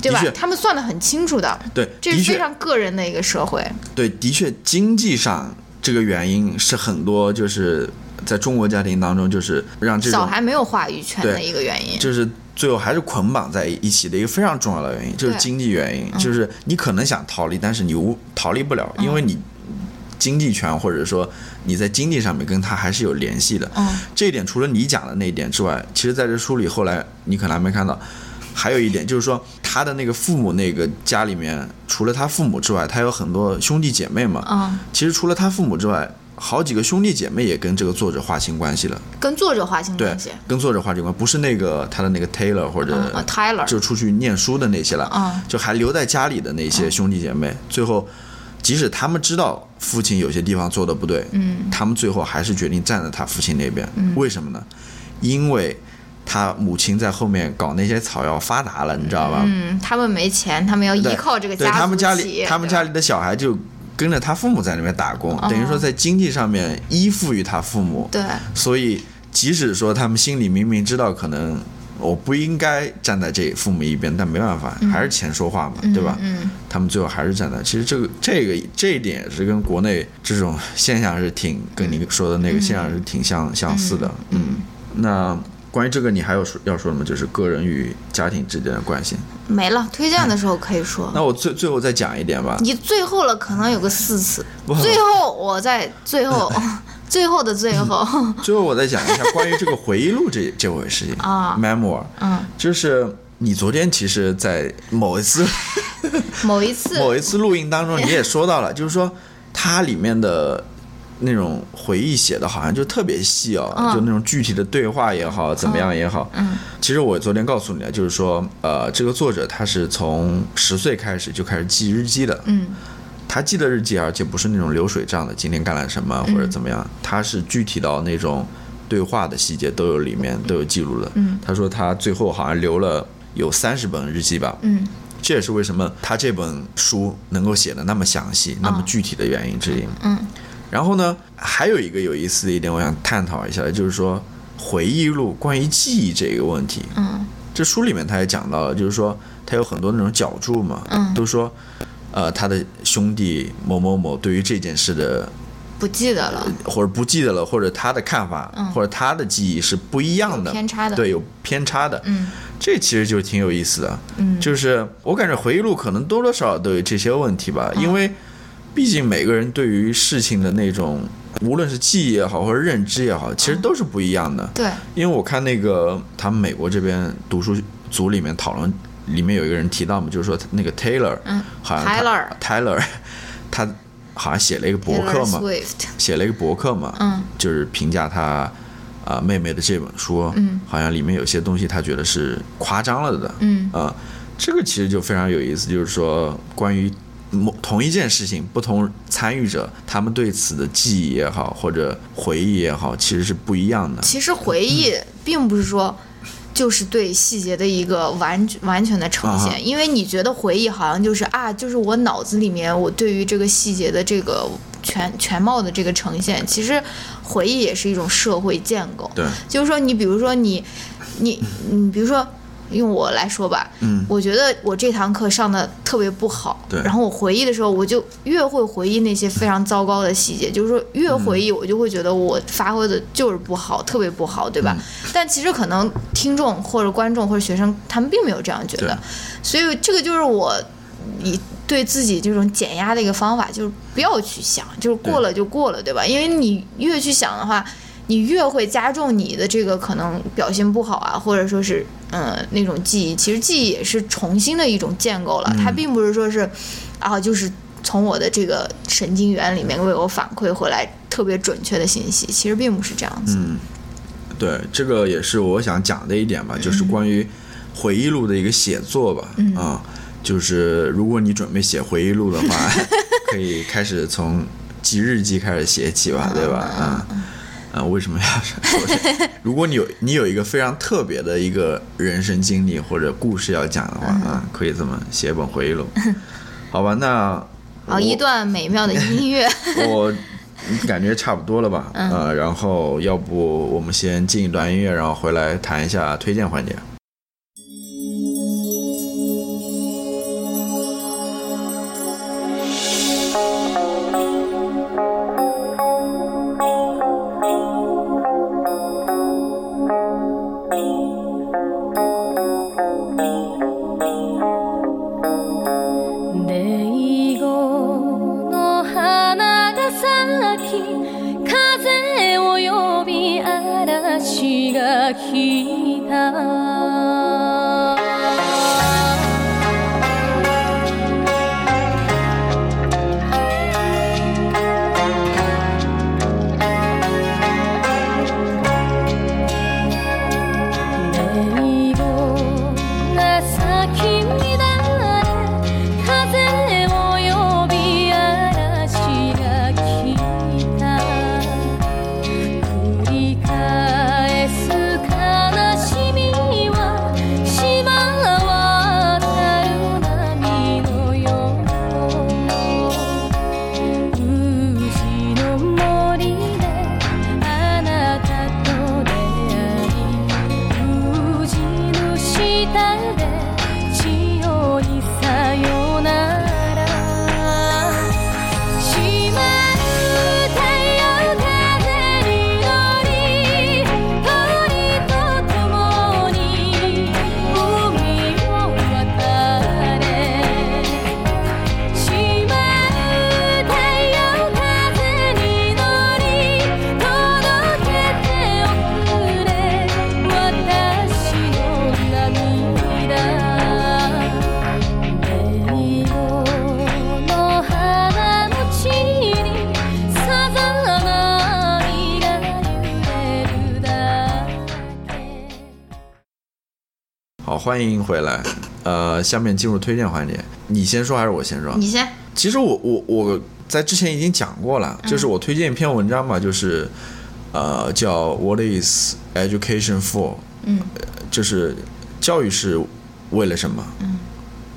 对吧？他们算得很清楚的，对，这是非，常个人的一个社会。对，的确，经济上这个原因是很多，就是在中国家庭当中，就是让这种小孩没有话语权的一个原因。就是最后还是捆绑在一起的一个非常重要的原因，就是经济原因。就是你可能想逃离，但是你无逃离不了，因为你经济权或者说你在经济上面跟他还是有联系的。嗯这一点除了你讲的那一点之外，其实在这书里后来你可能还没看到，还有一点就是说他的那个父母那个家里面，除了他父母之外，他有很多兄弟姐妹嘛。嗯，其实除了他父母之外，好几个兄弟姐妹也跟这个作者划清关系了。跟作者划清关系。，跟作者划清关系，不是那个他的那个 Taylor 或者嗯啊，Tyler 就出去念书的那些了，嗯就还留在家里的那些兄弟姐妹，最后即使他们知道父亲有些地方做的不对，嗯他们最后还是决定站在他父亲那边。为什么呢？因为他母亲在后面搞那些草药发达了，你知道吧？嗯，他们没钱，他们要依靠这个家族对他们家里，他们家里的小孩就跟着他父母在那边打工，哦等于说在经济上面依附于他父母。对，所以即使说他们心里明明知道可能我不应该站在这父母一边，但没办法，还是钱说话嘛，对吧？嗯他们最后还是站在。其实这个这个这一点也是跟国内这种现象是挺跟你说的那个现象是挺相、相似的。嗯，那关于这个你还有说要说什么？就是个人与家庭之间的关系。没了。推荐的时候可以说。那我最最后再讲一点吧。你最后了，可能有个四次。[laughs] 最后，我在最后，[laughs] 最后的最后，[laughs] 最后我再讲一下关于这个回忆录这这回事情啊，memoir，嗯，就是你昨天其实，在某一次某一次，某一次录音当中，你也说到了，就是说它里面的那种回忆写的好像就特别细哦，嗯。就那种具体的对话也好，怎么样也好。嗯。其实我昨天告诉你了，就是说，呃，这个作者他是从十岁开始就开始记日记的，嗯。他记的日记，而且不是那种流水账的，今天干了什么或者怎么样，他是具体到那种对话的细节都有里面都有记录的。嗯。他说他最后好像留了有三十本日记吧，嗯。这也是为什么他这本书能够写的那么详细、那么具体的原因之一。嗯然后呢，还有一个有意思的一点，我想探讨一下，就是说回忆录关于记忆这个问题。嗯。这书里面他也讲到了，就是说他有很多那种角注嘛，嗯。都说，呃，他的兄弟某某某对于这件事的不记得了，或者不记得了，或者他的看法、嗯。或者他的记忆是不一样的，偏差的。对，有偏差的。嗯。这其实就挺有意思的，嗯。就是我感觉回忆录可能多多少少都有这些问题吧，嗯。因为毕竟每个人对于事情的那种，无论是记忆也好，或者认知也好，其实都是不一样的。对，因为我看那个他们美国这边读书组里面讨论，里面有一个人提到嘛，就是说那个 Taylor，嗯好像 Taylor Taylor，他好像写了一个博客嘛写了一个博客嘛，嗯。就是评价他啊、妹妹的这本书，嗯。好像里面有些东西他觉得是夸张了的，嗯。啊、这个其实就非常有意思，就是说关于某同一件事情，不同参与者他们对此的记忆也好，或者回忆也好，其实是不一样的。其实回忆并不是说。就是对细节的一个完完全的呈现，啊因为你觉得回忆好像就是啊，就是我脑子里面我对于这个细节的这个全全貌的这个呈现，其实回忆也是一种社会建构。对，就是说，你比如说你，你，你比如说，用我来说吧，嗯，我觉得我这堂课上的特别不好，对。然后我回忆的时候，我就越会回忆那些非常糟糕的细节，就是说越回忆，我就会觉得我发挥的就是不好，特别不好，对吧？但其实可能听众或者观众或者学生他们并没有这样觉得，所以这个就是我以对自己这种减压的一个方法，就是不要去想，就是过了就过了，对吧？因为你越去想的话。你越会加重你的这个可能表现不好啊，或者说是嗯、呃、那种记忆，其实记忆也是重新的一种建构了，它并不是说是啊就是从我的这个神经元里面为我反馈回来特别准确的信息，其实并不是这样子。嗯，对，这个也是我想讲的一点吧，就是关于回忆录的一个写作吧，啊，就是如果你准备写回忆录的话，[laughs] 可以开始从记日记开始写起吧，对吧？啊。啊，为什么要说 [laughs] 这？如果你有你有一个非常特别的一个人生经历或者故事要讲的话，啊，可以这么写一本回忆录，[laughs] 好吧？那好，一段美妙的音乐。[laughs] 我感觉差不多了吧？呃，然后要不我们先进一段音乐，然后回来谈一下推荐环节。欢迎回来。呃，下面进入推荐环节，你先说还是我先说？你先，其实我我我在之前已经讲过了，就是我推荐一篇文章嘛，就是呃叫 What is Education for？嗯就是教育是为了什么？嗯，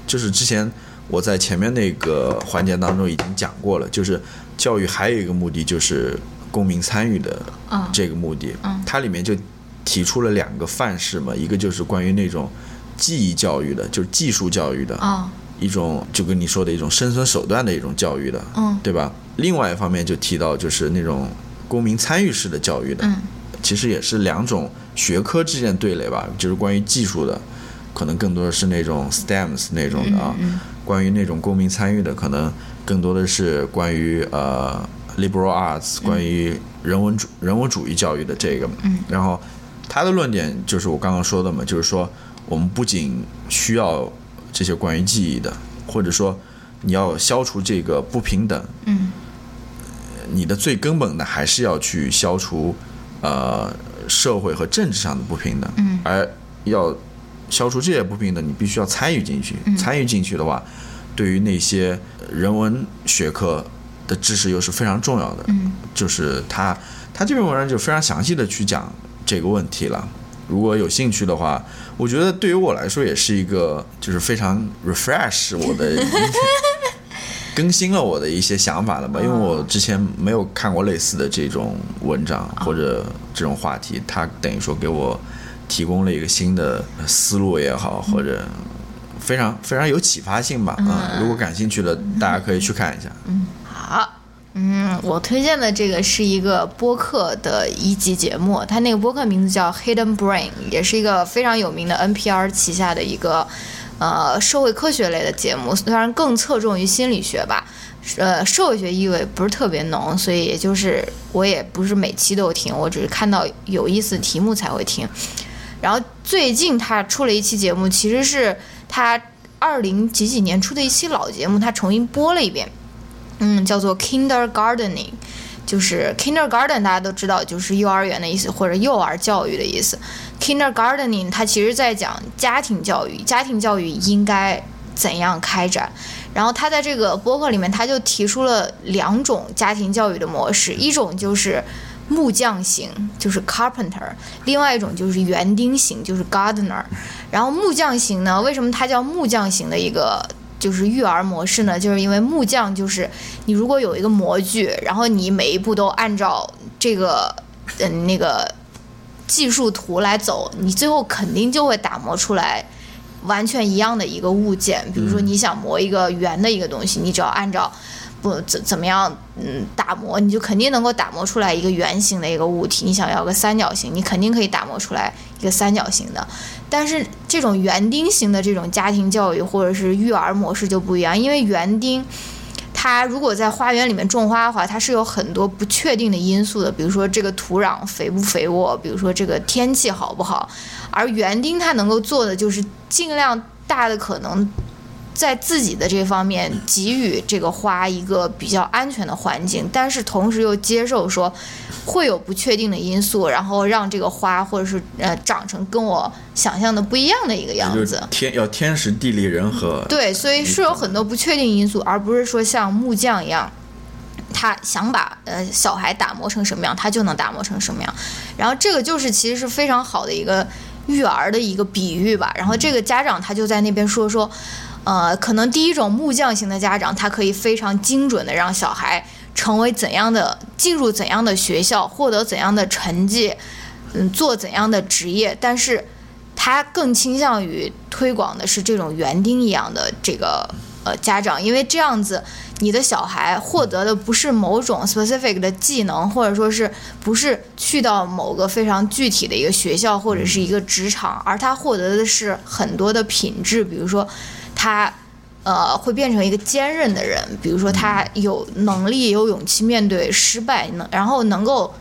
就是之前我在前面那个环节当中已经讲过了，就是教育还有一个目的就是公民参与的啊这个目的。嗯它里面就提出了两个范式嘛，一个就是关于那种记忆教育的，就是技术教育的。啊一种就跟你说的一种生存手段的一种教育的，嗯对吧？另外一方面就提到就是那种公民参与式的教育的，嗯其实也是两种学科之间的对垒吧。就是关于技术的，可能更多的是那种 STEMs 那种的啊；嗯关于那种公民参与的，可能更多的是关于呃 liberal arts，关于人文主人文主义教育的这个。嗯然后他的论点就是我刚刚说的嘛，就是说我们不仅需要这些关于记忆的，或者说你要消除这个不平等，嗯你的最根本的还是要去消除呃社会和政治上的不平等，嗯而要消除这些不平等，你必须要参与进去。嗯参与进去的话，对于那些人文学科的知识又是非常重要的。嗯就是他他这篇文章就非常详细的去讲这个问题了。如果有兴趣的话，我觉得对于我来说也是一个就是非常 refresh 我的 [laughs] 更新了我的一些想法了吧，因为我之前没有看过类似的这种文章或者这种话题，它等于说给我提供了一个新的思路也好，或者非常非常有启发性吧。嗯，如果感兴趣的，大家可以去看一下。好。嗯，我推荐的这个是一个播客的一集节目，它那个播客名字叫 Hidden Brain，也是一个非常有名的 NPR 旗下的一个呃社会科学类的节目，虽然更侧重于心理学吧，呃，社会学意味不是特别浓，所以也就是我也不是每期都听，我只是看到有意思的题目才会听。然后最近他出了一期节目，其实是他二零几几年出的一期老节目，他重新播了一遍。嗯，叫做 kindergartening，就是 kindergarten 大家都知道，就是幼儿园的意思或者幼儿教育的意思。kindergartening 它其实在讲家庭教育，家庭教育应该怎样开展。然后他在这个博客里面，他就提出了两种家庭教育的模式，一种就是木匠型，就是 carpenter；另外一种就是园丁型，就是 gardener。然后木匠型呢，为什么它叫木匠型的一个就是育儿模式呢？就是因为木匠就是你如果有一个模具，然后你每一步都按照这个嗯那个技术图来走，你最后肯定就会打磨出来完全一样的一个物件。比如说你想磨一个圆的一个东西，你只要按照不怎怎么样嗯打磨，你就肯定能够打磨出来一个圆形的一个物体。你想要个三角形，你肯定可以打磨出来一个三角形的。但是这种园丁型的这种家庭教育或者是育儿模式就不一样，因为园丁。它如果在花园里面种花的话，它是有很多不确定的因素的，比如说这个土壤肥不肥沃，比如说这个天气好不好。而园丁它能够做的就是尽量大的可能在自己的这方面给予这个花一个比较安全的环境，但是同时又接受说会有不确定的因素，然后让这个花或者是呃长成跟我想象的不一样的一个样子。天要天时地利人和。对，所以是有很多不确定因素，而不是说像木匠一样，他想把呃小孩打磨成什么样，他就能打磨成什么样。然后这个就是其实是非常好的一个育儿的一个比喻吧。然后这个家长他就在那边说说，呃，可能第一种木匠型的家长，他可以非常精准的让小孩成为怎样的，进入怎样的学校，获得怎样的成绩，嗯，做怎样的职业，但是。他更倾向于推广的是这种园丁一样的这个呃家长，因为这样子你的小孩获得的不是某种 specific 的技能，或者说是不是去到某个非常具体的一个学校或者是一个职场，而他获得的是很多的品质，比如说他。呃，会变成一个坚韧的人，比如说他有能力、有勇气面对失败，能然后能够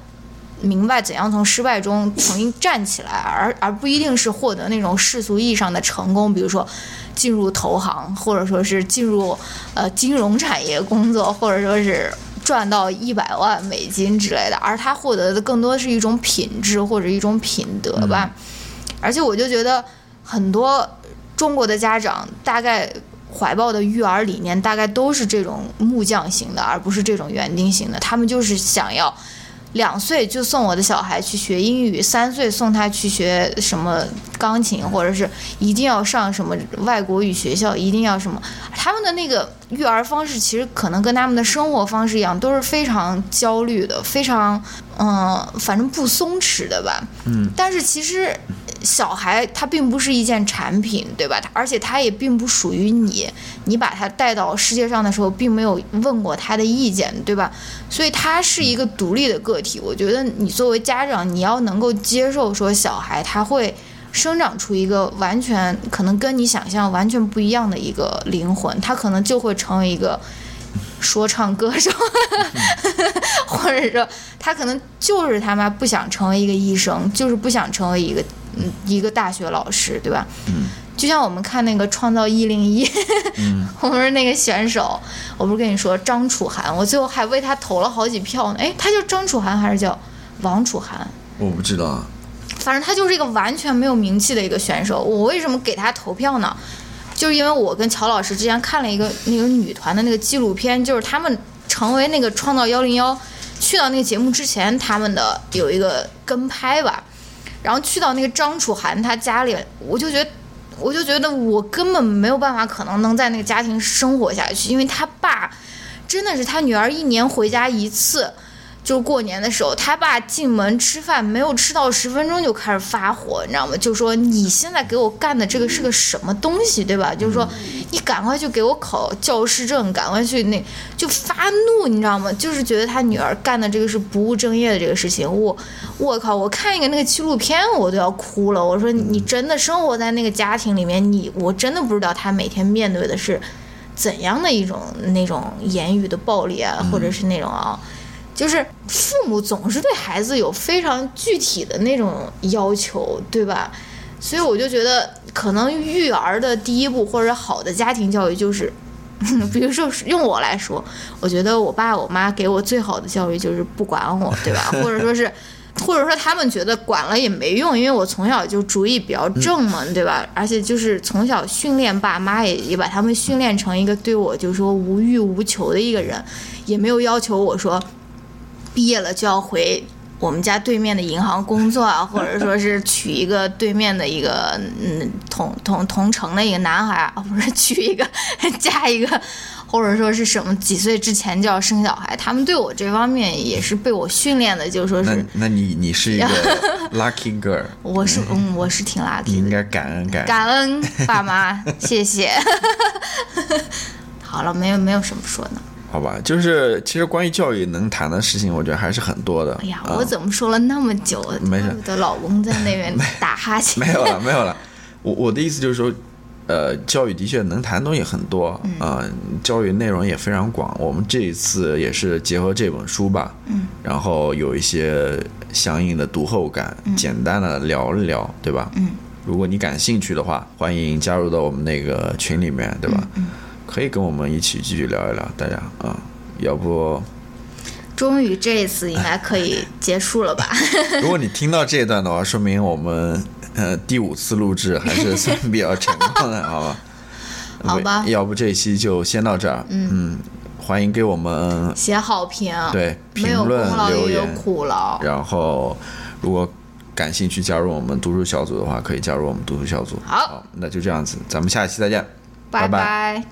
明白怎样从失败中重新站起来，而而不一定是获得那种世俗意义上的成功，比如说进入投行，或者说是进入呃金融产业工作，或者说是赚到一百万美金之类的。而他获得的更多是一种品质或者一种品德吧。而且我就觉得，很多中国的家长大概怀抱的育儿理念大概都是这种木匠型的，而不是这种园丁型的。他们就是想要两岁就送我的小孩去学英语，三岁送他去学什么钢琴，或者是一定要上什么外国语学校，一定要什么。他们的那个育儿方式其实可能跟他们的生活方式一样，都是非常焦虑的，非常嗯、反正不松弛的吧。嗯。但是其实小孩他并不是一件产品，对吧？而且他也并不属于你，你把他带到世界上的时候，并没有问过他的意见，对吧？所以他是一个独立的个体。我觉得你作为家长，你要能够接受说小孩他会生长出一个完全可能跟你想象完全不一样的一个灵魂，他可能就会成为一个说唱歌手，[laughs] 或者说他可能就是他妈不想成为一个医生，就是不想成为一个嗯一个大学老师，对吧？嗯。就像我们看那个《创造一零一》，[laughs] [laughs] 我们是那个选手，我不是跟你说张楚涵，我最后还为他投了好几票呢。哎，他叫张楚涵还是叫王楚涵？我不知道啊。反正他就是一个完全没有名气的一个选手。我为什么给他投票呢？就是因为我跟乔老师之前看了一个那个女团的那个纪录片，就是他们成为那个创造幺零幺，去到那个节目之前，他们的有一个跟拍吧，然后去到那个张楚涵他家里，我就觉得。我就觉得我根本没有办法，可能能在那个家庭生活下去，因为他爸真的是他女儿一年回家一次，就是过年的时候，他爸进门吃饭没有吃到十分钟就开始发火，你知道吗？就说你现在给我干的这个是个什么东西，对吧？就是说你赶快去给我考教师证，赶快去那就发怒，你知道吗？就是觉得他女儿干的这个是不务正业的这个事情，我我靠，我看一个那个纪录片我都要哭了。我说你真的生活在那个家庭里面，你我真的不知道他每天面对的是怎样的一种那种言语的暴力啊，或者是那种啊。就是父母总是对孩子有非常具体的那种要求，对吧？所以我就觉得，可能育儿的第一步或者好的家庭教育就是，[laughs] 比如说用我来说，我觉得我爸我妈给我最好的教育就是不管我，对吧？或者说是，或者说他们觉得管了也没用，因为我从小就主意比较正嘛，对吧？而且就是从小训练爸妈也也把他们训练成一个对我就是说无欲无求的一个人，也没有要求我说。毕业了就要回我们家对面的银行工作啊，[laughs] 或者说是娶一个对面的一个嗯同同同城的一个男孩啊，[laughs] 不是娶一个嫁一个，或者说是什么几岁之前就要生小孩，他们对我这方面也是被我训练的，就是说那是那你你是一个 [laughs] lucky girl，我是嗯我是挺 lucky 的，应该感恩感恩。感恩爸妈，谢谢。好了，没有没有什么说的。好吧，就是其实关于教育能谈的事情，我觉得还是很多的。哎呀，啊我怎么说了那么久？没事怪不得老公在那边 [laughs] 打哈欠。没有了，没有了。我我的意思就是说，呃，教育的确能谈的东西很多嗯啊、教育内容也非常广。我们这一次也是结合这本书吧，嗯，然后有一些相应的读后感，简单的聊一聊，对吧？嗯，如果你感兴趣的话，欢迎加入到我们那个群里面，对吧？嗯可以跟我们一起继续聊一聊，大家啊、要不，终于这一次应该可以结束了吧？[laughs] [laughs] 如果你听到这一段的话，说明我们呃第五次录制还是算比较成功的，好吧？[laughs] 好吧要不这一期就先到这儿。嗯欢迎给我们写好评，对没有功评论劳也有留言，苦劳。然后如果感兴趣加入我们读书小组的话，可以加入我们读书小组。好那就这样子，咱们下期再见，拜拜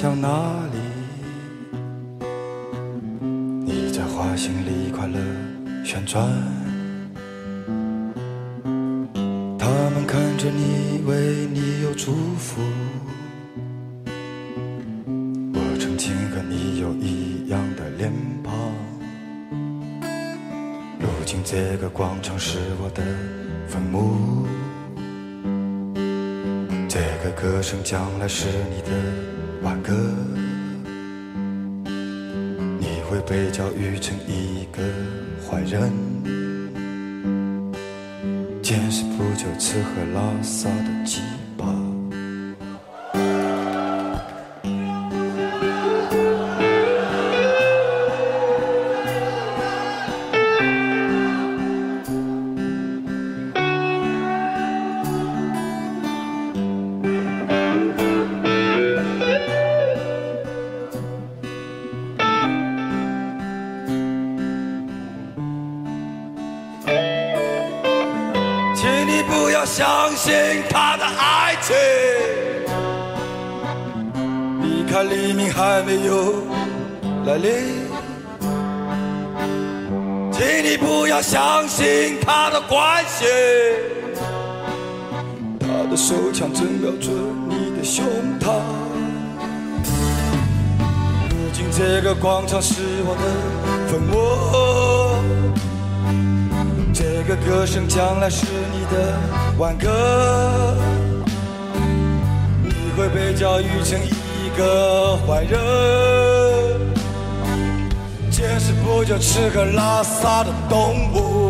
向哪里？你在花心里快乐旋转。他们看着你，为你有祝福。我曾经和你有一样的脸庞。如今这个广场是我的坟墓。这个歌声将来是你的挽歌，你会被教育成一个坏人，见识不久吃喝拉撒的鸡请你不要相信他的爱情。你看黎明还没有来临，请你不要相信他的关系。他的手枪正瞄准你的胸膛。如今这个广场是我的坟墓。每个歌声将来是你的挽歌，你会被教育成一个坏人，见识不就吃喝拉撒的动物。